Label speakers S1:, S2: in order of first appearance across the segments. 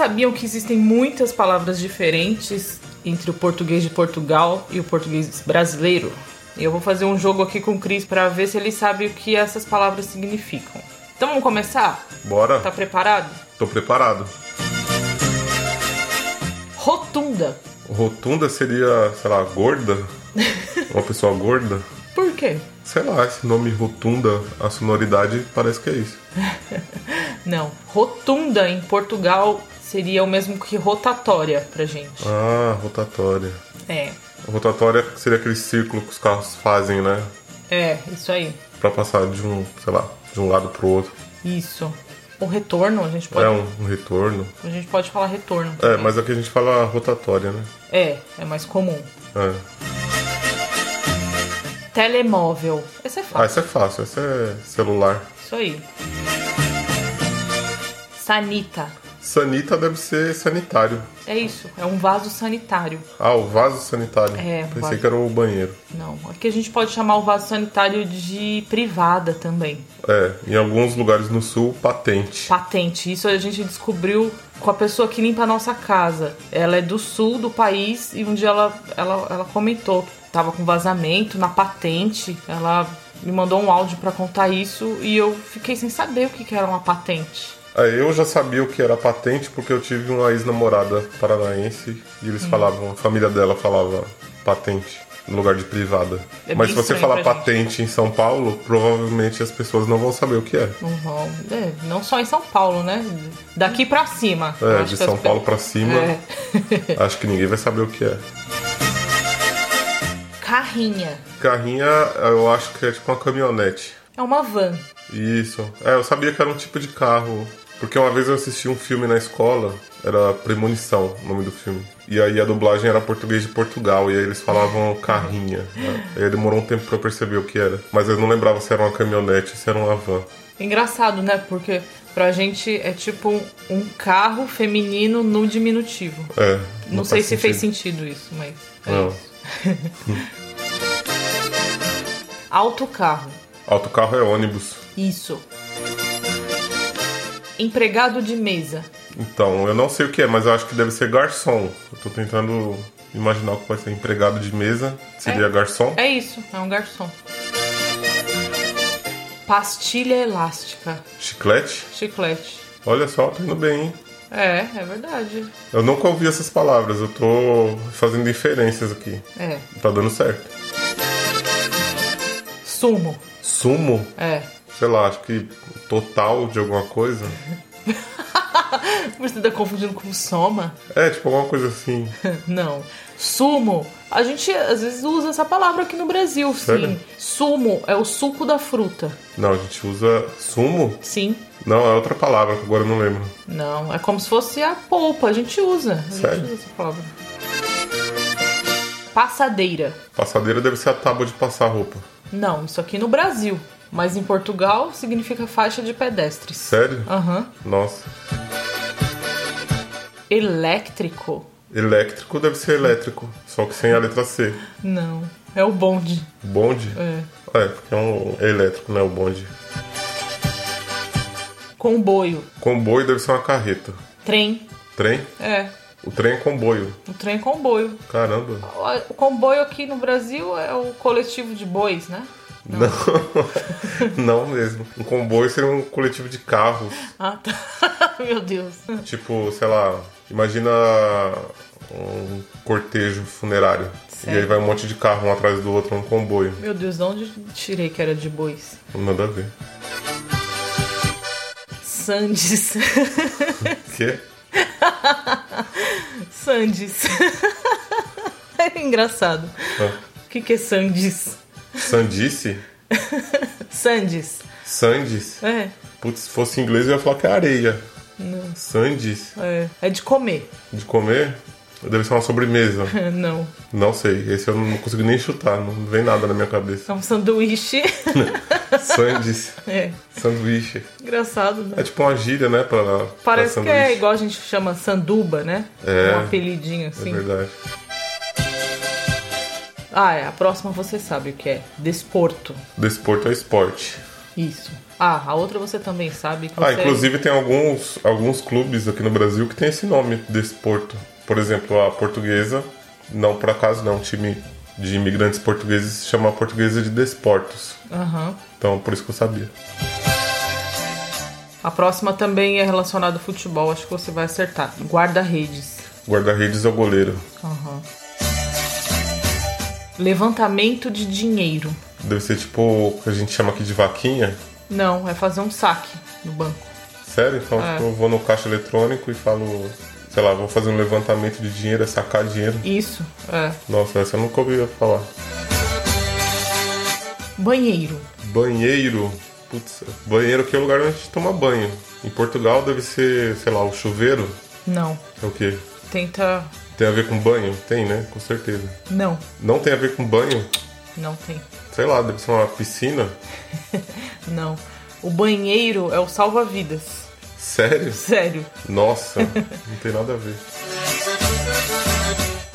S1: sabiam que existem muitas palavras diferentes entre o português de Portugal e o português brasileiro? Eu vou fazer um jogo aqui com o Cris para ver se ele sabe o que essas palavras significam. Então vamos começar?
S2: Bora.
S1: Tá preparado?
S2: Tô preparado.
S1: Rotunda.
S2: Rotunda seria, sei lá, gorda? Uma pessoa gorda?
S1: Por quê?
S2: Sei lá, esse nome rotunda, a sonoridade parece que é isso.
S1: Não. Rotunda em Portugal seria o mesmo que rotatória pra gente.
S2: Ah, rotatória.
S1: É.
S2: Rotatória seria aquele círculo que os carros fazem, né?
S1: É, isso aí.
S2: Pra passar de um, sei lá, de um lado pro outro.
S1: Isso. O retorno, a gente pode,
S2: É um, um retorno.
S1: a gente pode falar retorno.
S2: É,
S1: também.
S2: mas aqui a gente fala rotatória, né?
S1: É, é mais comum.
S2: É.
S1: Telemóvel. Esse é
S2: Ah,
S1: fácil.
S2: esse é fácil, esse é celular.
S1: Isso aí. Sanita.
S2: Sanita deve ser sanitário.
S1: É isso, é um vaso sanitário.
S2: Ah, o vaso sanitário.
S1: É,
S2: Pensei
S1: vaso.
S2: que era o banheiro.
S1: Não, aqui a gente pode chamar o vaso sanitário de privada também.
S2: É, em alguns lugares no sul, patente.
S1: Patente. Isso a gente descobriu com a pessoa que limpa a nossa casa. Ela é do sul do país e um dia ela, ela, ela comentou que tava com vazamento na patente. Ela me mandou um áudio pra contar isso e eu fiquei sem saber o que, que era uma patente.
S2: Eu já sabia o que era patente porque eu tive uma ex-namorada paranaense e eles
S1: Hum.
S2: falavam, a família dela falava patente no lugar de privada.
S1: É
S2: Mas se você falar
S1: pra gente.
S2: patente em São Paulo, provavelmente as pessoas não vão saber o que é.
S1: Não vão. É, não só em São Paulo, né? Daqui pra cima.
S2: É, de
S1: as
S2: São Paulo pra cima,
S1: É.
S2: acho que ninguém vai saber o que é.
S1: Carrinha.
S2: Carrinha, eu acho que é tipo uma caminhonete.
S1: É uma van.
S2: Isso. É, eu sabia que era um tipo de carro. Porque uma vez eu assisti um filme na escola, era Premonição, o nome do filme. E aí a dublagem era português de Portugal, e aí eles falavam carrinha. né? Aí demorou um tempo pra eu perceber o que era. Mas eu não lembrava se era uma caminhonete, se era uma van.
S1: Engraçado, né? Porque pra gente é tipo um, um carro feminino no diminutivo.
S2: É.
S1: Não, sei
S2: faz
S1: se fez
S2: sentido.
S1: sentido isso, mas é
S2: Não.
S1: isso. Autocarro.
S2: Autocarro é ônibus.
S1: Isso. Empregado de mesa.
S2: Então, eu não sei o que é, mas eu acho que deve ser garçom. Eu tô tentando imaginar o que vai ser empregado de mesa. Seria
S1: É.
S2: garçom?
S1: É isso, é um garçom. Pastilha elástica.
S2: Chiclete?
S1: Chiclete.
S2: Olha só, tá indo bem, hein?
S1: É, é verdade.
S2: Eu nunca ouvi essas palavras, eu tô fazendo inferências aqui.
S1: É.
S2: Tá dando certo.
S1: Sumo.
S2: Sumo?
S1: É.
S2: Sei lá, acho que total de alguma coisa.
S1: Você tá confundindo com soma?
S2: É, tipo alguma coisa assim.
S1: Não. Sumo. A gente às vezes usa essa palavra aqui no Brasil,
S2: Sério?
S1: sim. Sumo é o suco da fruta.
S2: Não, a gente usa sumo?
S1: Sim.
S2: Não, é outra palavra que agora eu não lembro.
S1: Não, é como se fosse a polpa. A gente usa. A
S2: Sério?
S1: gente usa essa palavra. Passadeira.
S2: Passadeira deve ser a tábua de passar roupa.
S1: Não, isso aqui no Brasil. Mas em Portugal significa faixa de pedestres.
S2: Sério?
S1: Aham.
S2: Nossa.
S1: Elétrico?
S2: Elétrico deve ser elétrico, só que sem a letra C.
S1: Não. É o bonde.
S2: Bonde?
S1: É.
S2: É, porque é um é elétrico, né? O bonde.
S1: Comboio.
S2: Comboio deve ser uma carreta.
S1: Trem.
S2: Trem?
S1: É.
S2: O trem é comboio.
S1: O trem é comboio.
S2: Caramba.
S1: O comboio aqui no Brasil é o coletivo de bois, né?
S2: Não. Não mesmo. Um comboio seria um coletivo de carros.
S1: Ah, tá. Meu Deus.
S2: Tipo, sei lá, imagina um cortejo funerário. E
S1: Sério?
S2: aí vai um monte de carro um atrás do outro, um comboio.
S1: Meu Deus, de onde tirei que era de bois?
S2: Nada a ver.
S1: Sandes.
S2: Que?
S1: Sandes. É engraçado.
S2: Ah,
S1: O que, que é Sandes?
S2: Sandice?
S1: Sandes.
S2: Sandes?
S1: É.
S2: Putz, se fosse em inglês eu ia falar que é areia. Sandes.
S1: É, é de comer.
S2: De comer? Deve ser uma sobremesa.
S1: Não.
S2: Não sei. Esse eu não consigo nem chutar. Não vem nada na minha cabeça.
S1: É um sanduíche.
S2: Sandes.
S1: é.
S2: Sanduíche.
S1: Engraçado, né?
S2: É tipo uma gíria, né? Pra, pra
S1: Parece que é igual a gente chama sanduba, né?
S2: É.
S1: Um apelidinho
S2: É
S1: assim.
S2: verdade.
S1: Ah, é. A próxima você sabe o que é. Desporto.
S2: Desporto é esporte.
S1: Isso. Ah, a outra você também sabe que
S2: Ah,
S1: você-
S2: inclusive tem alguns, alguns clubes aqui no Brasil que tem esse nome, Desporto. Por exemplo, a portuguesa, não por acaso, não, um time de imigrantes portugueses se chama Portuguesa de Desportos.
S1: Aham.
S2: Então, por isso que eu sabia.
S1: A próxima também é relacionada ao futebol, acho que você vai acertar. Guarda-redes.
S2: Guarda-redes é o goleiro.
S1: Aham. Levantamento de dinheiro.
S2: Deve ser tipo o que a gente chama aqui de vaquinha.
S1: Não, é fazer um saque no banco.
S2: Sério? Então
S1: É.
S2: tipo, eu vou no caixa eletrônico e falo, sei lá, vou fazer um levantamento de dinheiro, é sacar dinheiro.
S1: Isso, é.
S2: Nossa, essa eu nunca ouvi falar.
S1: Banheiro.
S2: Banheiro. Putz, banheiro aqui é o lugar onde a gente toma banho. Em Portugal deve ser, sei lá, o chuveiro.
S1: Não.
S2: É o quê?
S1: Tenta.
S2: Tem a ver com banho? Tem, né? Com certeza.
S1: Não.
S2: Não tem a ver com banho?
S1: Não tem.
S2: Sei lá, deve ser uma piscina.
S1: Não. O banheiro é o salva-vidas.
S2: Sério?
S1: Sério.
S2: Nossa, não tem nada a ver.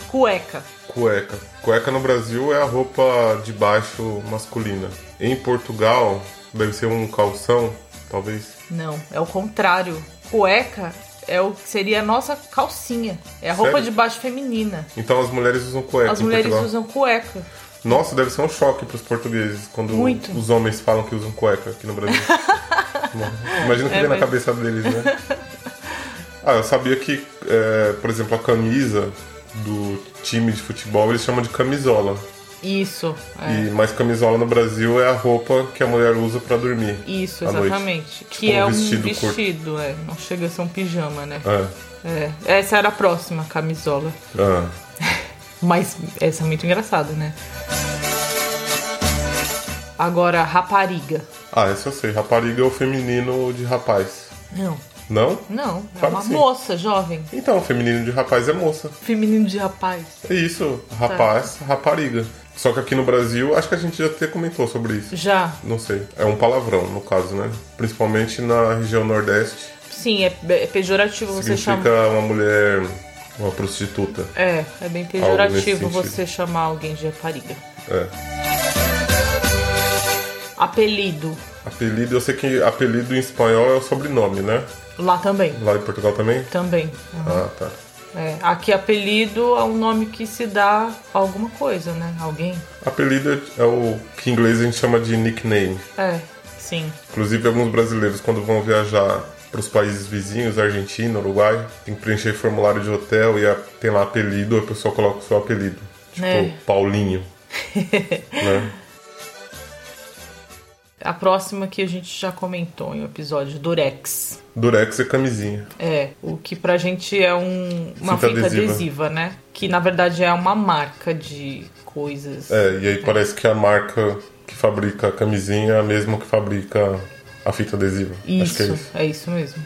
S1: Cueca.
S2: Cueca. Cueca no Brasil é a roupa de baixo masculina. Em Portugal, deve ser um calção, talvez.
S1: Não, é o contrário. Cueca é o que seria a nossa calcinha. É a roupa
S2: Sério?
S1: de baixo feminina.
S2: Então as mulheres usam cueca
S1: As mulheres
S2: Portugal.
S1: usam cueca.
S2: Nossa, deve ser um choque para os portugueses quando
S1: Muito.
S2: os homens falam que usam cueca aqui no Brasil. Imagina o que
S1: É,
S2: vem na
S1: mas-
S2: cabeça deles, né? Ah, eu sabia que, é, por exemplo, a camisa do time de futebol eles chamam de camisola.
S1: Isso, é.
S2: E, mas camisola no Brasil é a roupa que a mulher usa para dormir.
S1: Isso, exatamente. Que
S2: Tipo um
S1: é um
S2: vestido
S1: vestido,
S2: curto.
S1: é. Não chega a ser um pijama, né?
S2: É.
S1: É. Essa era a próxima camisola.
S2: Ah.
S1: Mas essa é muito engraçada, né? Agora, rapariga.
S2: Ah, essa eu sei. Rapariga é o feminino de rapaz.
S1: Não,
S2: Não?
S1: não. É uma moça jovem.
S2: Então, feminino de rapaz é moça.
S1: Feminino de rapaz.
S2: É isso. Rapaz, rapariga. Só que aqui no Brasil, acho que a gente já até comentou sobre isso.
S1: Já.
S2: Não sei. É um palavrão, no caso, né? Principalmente na região Nordeste.
S1: Sim, é, é pejorativo você
S2: significa
S1: chamar.
S2: uma mulher, uma prostituta.
S1: É, é bem pejorativo você chamar alguém de rapariga.
S2: É.
S1: Apelido.
S2: Apelido, eu sei que apelido em espanhol é o sobrenome, né?
S1: Lá também.
S2: Lá em Portugal também?
S1: Também.
S2: Ah, tá.
S1: É, aqui apelido é um nome que se dá a alguma coisa, né? Alguém.
S2: Apelido é o que em inglês a gente chama de nickname.
S1: É, sim.
S2: Inclusive, alguns brasileiros, quando vão viajar para os países vizinhos, Argentina, Uruguai, tem que preencher formulário de hotel e tem lá apelido, a pessoa coloca o seu apelido. Tipo,
S1: É.
S2: Paulinho. né?
S1: A próxima que a gente já comentou em um episódio, Durex.
S2: Durex é camisinha.
S1: É, o que pra gente é um, uma
S2: Fita
S1: fita,
S2: adesiva.
S1: adesiva. né? Que na verdade é uma marca de coisas.
S2: É, e aí parece que a marca que fabrica a camisinha é a mesma que fabrica a fita adesiva. Acho
S1: Isso,
S2: que é isso.
S1: é isso mesmo.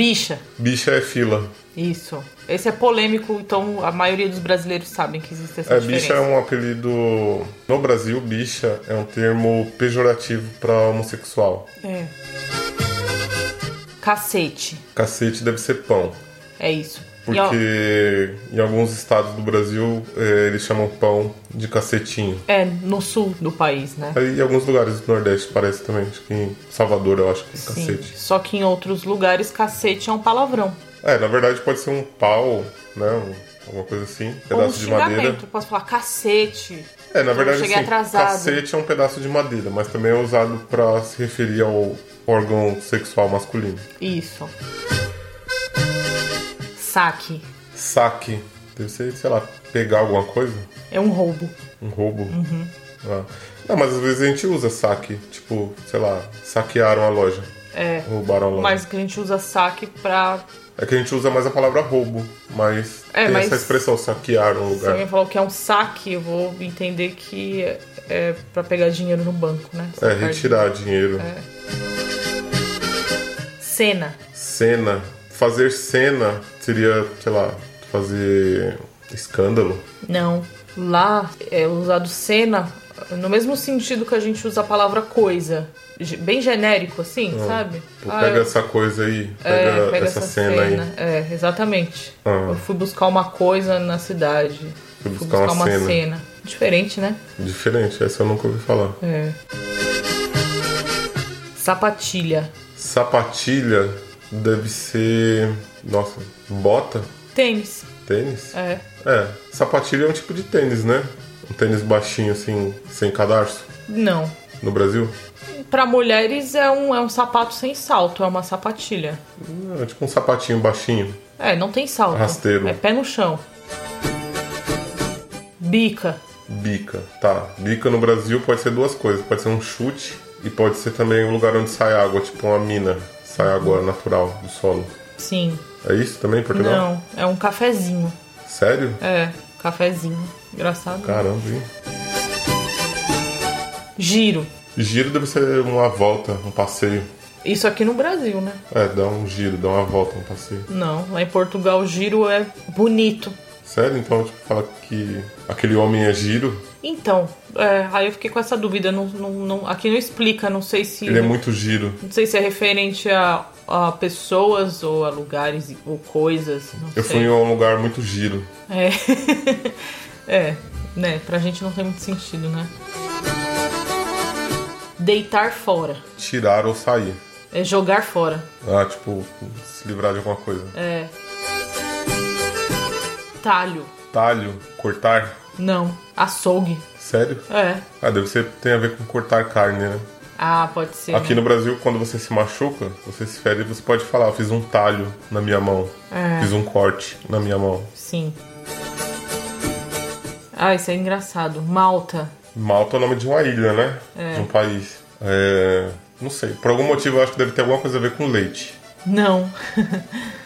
S1: Bicha,
S2: Bicha é fila.
S1: isso. Esse é polêmico, então a maioria dos brasileiros sabem que existe essa
S2: É,
S1: diferença.
S2: bicha é um apelido. No Brasil, bicha é um termo pejorativo para homossexual.
S1: É. Cacete,
S2: Cacete deve ser pão.
S1: é isso. E,
S2: Porque em alguns estados do Brasil eh, eles chamam pão de cacetinho.
S1: é no sul do país, né?
S2: Aí em alguns lugares do Nordeste parece também. Acho que em Salvador eu acho que é
S1: Sim.
S2: cacete.
S1: Só que em outros lugares, cacete é um palavrão.
S2: É, na verdade pode ser um pau, né? um- alguma coisa assim.
S1: Um
S2: Pedaço de madeira.
S1: posso falar cacete.
S2: É, na verdade assim,
S1: atrasado.
S2: cacete é um pedaço de madeira, mas também é usado para se referir ao órgão sexual masculino.
S1: Isso. Saque.
S2: Saque. Deve ser, sei lá, pegar alguma coisa.
S1: É um roubo.
S2: Um roubo.
S1: Uhum.
S2: Ah. Não, mas às vezes a gente usa saque. Tipo, sei lá, saquearam a loja.
S1: É.
S2: Roubaram a loja.
S1: Mas que a gente usa saque pra
S2: É que a gente usa mais a palavra roubo, mas
S1: É,
S2: tem
S1: mas-
S2: essa expressão, saquear um
S1: Se
S2: lugar.
S1: alguém falou que é um saque, eu vou entender que é- é pra pegar dinheiro no banco, né?
S2: É,
S1: Sacar
S2: retirar dinheiro.
S1: É. Cena.
S2: Cena. Fazer cena seria, sei lá, fazer escândalo.
S1: Não. Lá é usado cena no mesmo sentido que a gente usa a palavra coisa. Bem genérico, assim, sabe?
S2: Pô,
S1: Ah,
S2: pega
S1: eu-
S2: essa coisa aí,
S1: é,
S2: pega,
S1: pega
S2: essa, cena, aí.
S1: É, exatamente.
S2: Ah.
S1: Eu fui buscar uma coisa na cidade.
S2: Fui buscar uma cena.
S1: Diferente, né?
S2: Diferente, essa eu nunca ouvi falar.
S1: É. Sapatilha.
S2: Sapatilha deve ser. Nossa, bota?
S1: Tênis.
S2: Tênis?
S1: É.
S2: É, sapatilha é um tipo de tênis, né? Um tênis baixinho, assim, sem cadarço.
S1: Não.
S2: No Brasil?
S1: Pra mulheres é um, é um sapato sem salto, é uma sapatilha.
S2: É tipo um sapatinho baixinho.
S1: É, não tem salto.
S2: Rasteiro.
S1: É pé no chão. Bica.
S2: Bica, tá. Bica no Brasil pode ser duas coisas. Pode ser um chute e pode ser também um lugar onde sai água, tipo uma mina. Sai água natural do solo.
S1: Sim.
S2: É isso também em Portugal?
S1: Não, é um cafezinho.
S2: Sério?
S1: É, cafezinho. Engraçado.
S2: Caramba, hein?
S1: Giro.
S2: Giro deve ser uma volta, um passeio.
S1: Isso aqui no Brasil, né?
S2: É, dá um giro, dá uma volta, um passeio.
S1: Não, lá em Portugal giro é bonito.
S2: Sério? Então, tipo, fala que aquele homem é giro,
S1: Então, é, aí eu fiquei com essa dúvida. Não, não, não- aqui não explica, não sei se.
S2: ele é muito giro.
S1: Não sei se é referente a, a pessoas ou a lugares ou coisas.
S2: Eu
S1: sei.
S2: fui em um lugar muito giro.
S1: É. é, né? Pra gente não tem muito sentido, né? Deitar fora.
S2: Tirar ou sair.
S1: É jogar fora.
S2: Ah, tipo, se livrar de alguma coisa.
S1: É. Talho.
S2: Talho, cortar.
S1: Não. Açougue.
S2: Sério?
S1: É.
S2: Ah, deve ser, tem a ver com cortar carne, né?
S1: Ah, pode ser.
S2: Aqui
S1: né?
S2: no Brasil, quando você se machuca, você se fere, você pode falar, eu fiz um talho na minha mão.
S1: É.
S2: Fiz um corte na minha mão.
S1: Sim. Ah, isso é engraçado. Malta.
S2: Malta é o nome de uma ilha, né?
S1: É.
S2: De um país. É... Não sei. Por algum motivo eu acho que deve ter alguma coisa a ver com leite.
S1: Não.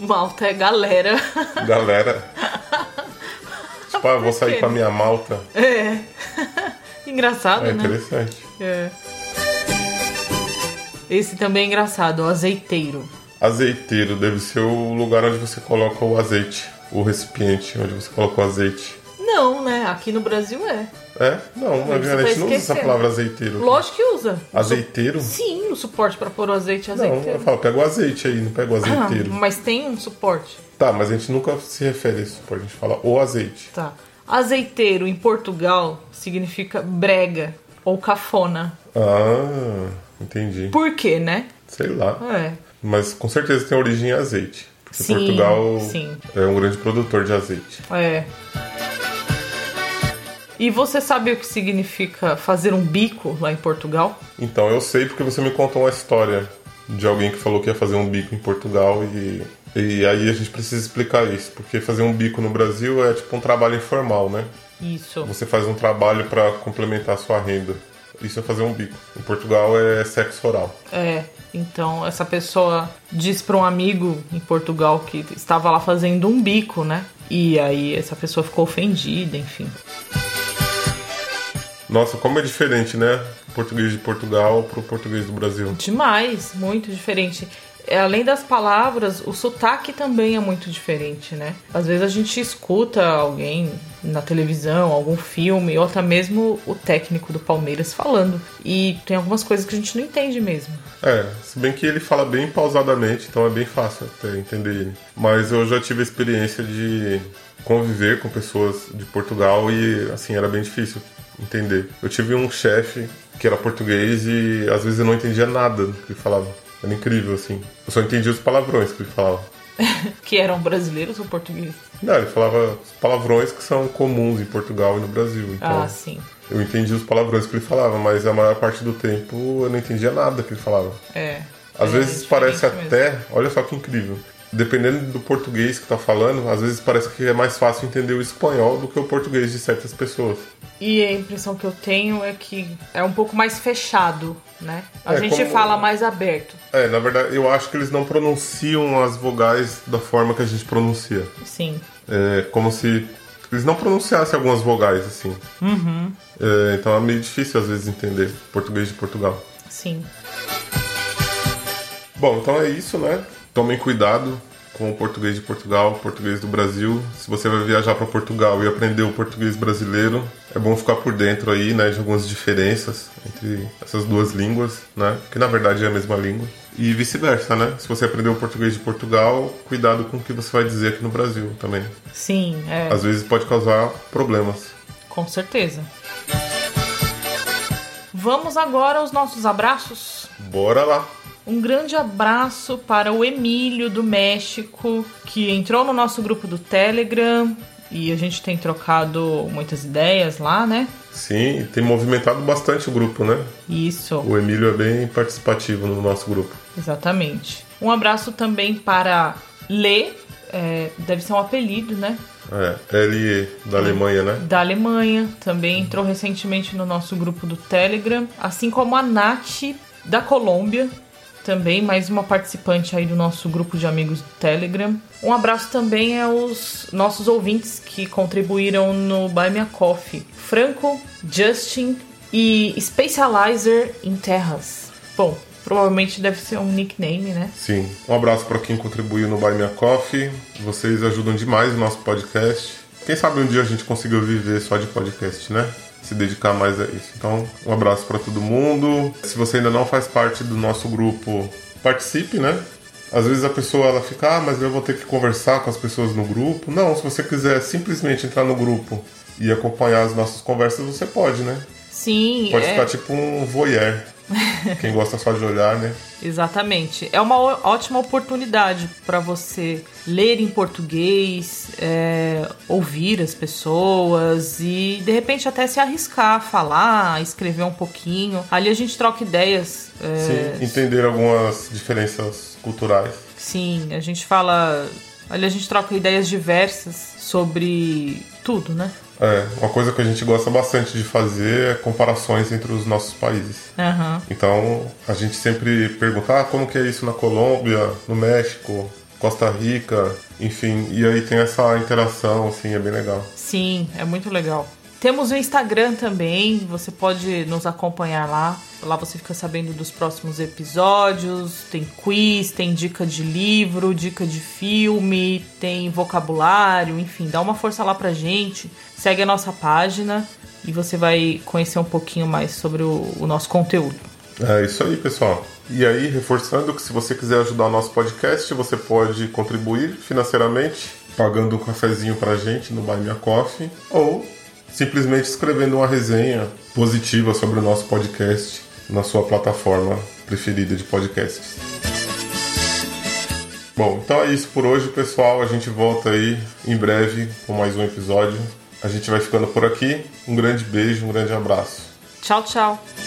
S1: Malta é galera.
S2: galera. Ah, vou sair
S1: quê?
S2: com a minha malta.
S1: É. Engraçado,
S2: É
S1: né?
S2: interessante.
S1: É. Esse também é engraçado, o azeiteiro.
S2: Azeiteiro deve ser o lugar onde você coloca o azeite. O recipiente onde você coloca o azeite.
S1: Não, né? Aqui no Brasil é.
S2: É? Não,
S1: Mas
S2: a gente não usa essa palavra azeiteiro.
S1: Lógico que usa.
S2: Azeiteiro?
S1: Sim, o suporte pra pôr o azeite é
S2: Não, eu
S1: azeiteiro.
S2: falo, pega o azeite aí, não pega o
S1: Ah,
S2: azeiteiro.
S1: mas tem um suporte.
S2: Tá, mas a gente nunca se refere a isso, a gente fala o azeite.
S1: Tá. Azeiteiro em Portugal significa brega ou cafona.
S2: Ah, entendi.
S1: Por quê, né?
S2: Sei lá.
S1: É.
S2: Mas com certeza tem origem em azeite. Porque
S1: Sim,
S2: Portugal
S1: sim.
S2: é um grande produtor de azeite.
S1: É. E você sabe o que significa fazer um bico lá em Portugal?
S2: Então eu sei porque você me contou uma história de alguém que falou que ia fazer um bico em Portugal e, e aí a gente precisa explicar isso. Porque fazer um bico no Brasil é tipo um trabalho informal, né?
S1: Isso.
S2: Você faz um trabalho para complementar a sua renda. Isso é fazer um bico. Em Portugal é sexo oral.
S1: É. Então essa pessoa diz para um amigo em Portugal que estava lá fazendo um bico, né? E aí essa pessoa ficou ofendida, enfim.
S2: Nossa, como é diferente, né? O português de Portugal pro português do Brasil.
S1: Demais, muito diferente. É, Além das palavras, o sotaque também é muito diferente, né? Às vezes a gente escuta alguém na televisão, algum filme, ou até mesmo o técnico do Palmeiras falando. E tem algumas coisas que a gente não entende mesmo.
S2: É, se bem que ele fala bem pausadamente, então é bem fácil até entender ele. Mas eu já tive a experiência de conviver com pessoas de Portugal e, assim, era bem difícil entender. Eu tive um chefe que era português e às vezes eu não entendia nada do que ele falava. Era incrível, assim. Eu só entendia os palavrões que ele falava.
S1: Que eram brasileiros ou portugueses?
S2: Não, ele falava os palavrões que são comuns em Portugal e no Brasil. Então,
S1: Ah, sim.
S2: eu entendi os palavrões que ele falava, mas a maior parte do tempo eu não entendia nada que ele falava.
S1: É.
S2: Às
S1: É
S2: vezes parece
S1: diferente mesmo.
S2: até, olha só que incrível, dependendo do português que tá falando, às vezes parece que é mais fácil entender o espanhol do que o português de certas pessoas.
S1: E a impressão que eu tenho é que é um pouco mais fechado, né? A
S2: É,
S1: gente
S2: como-
S1: fala mais aberto.
S2: É, na verdade, eu acho que eles não pronunciam as vogais da forma que a gente pronuncia.
S1: Sim.
S2: É como se eles não pronunciassem algumas vogais, assim. É, então é meio difícil às vezes entender português de Portugal.
S1: Sim.
S2: Bom, então é isso, né? Tomem cuidado com o português de Portugal, o português do Brasil. Se você vai viajar para Portugal e aprender o português brasileiro, é bom ficar por dentro aí, né, de algumas diferenças entre essas duas línguas, né? Que na verdade é a mesma língua. E vice-versa, né? Se você aprender o português de Portugal, cuidado com o que você vai dizer aqui no Brasil também.
S1: Sim, é,
S2: Às vezes pode causar problemas.
S1: com certeza. Vamos agora aos nossos abraços.
S2: Bora lá!
S1: Um grande abraço para o Emílio do México, que entrou no nosso grupo do Telegram e a gente tem trocado muitas ideias lá, né?
S2: Sim, tem movimentado bastante o grupo, né?
S1: Isso.
S2: O Emílio é bem participativo no nosso grupo.
S1: Exatamente. Um abraço também para Lê, é, deve ser um apelido, né?
S2: É, L da Alemanha, né?
S1: Da Alemanha, também entrou recentemente no nosso grupo do Telegram, assim como a Nath da Colômbia, também mais uma participante aí do nosso grupo de amigos do Telegram. Um abraço também aos nossos ouvintes que contribuíram no Buy Me a Coffee. Franco, Justin e Specializer em Terras. Bom, provavelmente deve ser um nickname, né?
S2: Sim. Um abraço para quem contribuiu no Buy Me a Coffee. Vocês ajudam demais o nosso podcast. Quem sabe um dia a gente consiga viver só de podcast, né? Se dedicar mais a isso. Então, um abraço para todo mundo. Se você ainda não faz parte do nosso grupo, participe, né? Às vezes a pessoa ela fica, ah, mas eu vou ter que conversar com as pessoas no grupo. Não, se você quiser simplesmente entrar no grupo e acompanhar as nossas conversas, você pode, né?
S1: Sim,
S2: Pode
S1: é,
S2: ficar tipo um voyeur. Quem gosta só de olhar, né?
S1: exatamente. É uma ótima oportunidade para você ler em português, é, ouvir as pessoas e de repente até se arriscar, falar, escrever um pouquinho. Ali a gente troca ideias. é,
S2: Sim, entender algumas diferenças culturais.
S1: Sim, a gente fala. Ali a gente troca ideias diversas sobre tudo, né?
S2: É, uma coisa que a gente gosta bastante de fazer é comparações entre os nossos países.
S1: Aham.
S2: Então, a gente sempre pergunta, ah, como que é isso na Colômbia, no México, Costa Rica, enfim, e aí tem essa interação, assim, é bem legal.
S1: Sim, é muito legal. Temos o Instagram também, você pode nos acompanhar lá. Lá você fica sabendo dos próximos episódios, tem quiz, tem dica de livro, dica de filme, tem vocabulário, enfim, dá uma força lá pra gente. Segue a nossa página e você vai conhecer um pouquinho mais sobre o, o nosso conteúdo.
S2: É isso aí, pessoal. E aí, reforçando que se você quiser ajudar o nosso podcast, você pode contribuir financeiramente, pagando um cafezinho pra gente no Buy Me a Coffee, ou simplesmente escrevendo uma resenha positiva sobre o nosso podcast na sua plataforma preferida de podcasts. Bom, então é isso por hoje, pessoal. A gente volta aí em breve com mais um episódio. A gente vai ficando por aqui. Um grande beijo, um grande abraço.
S1: Tchau, tchau!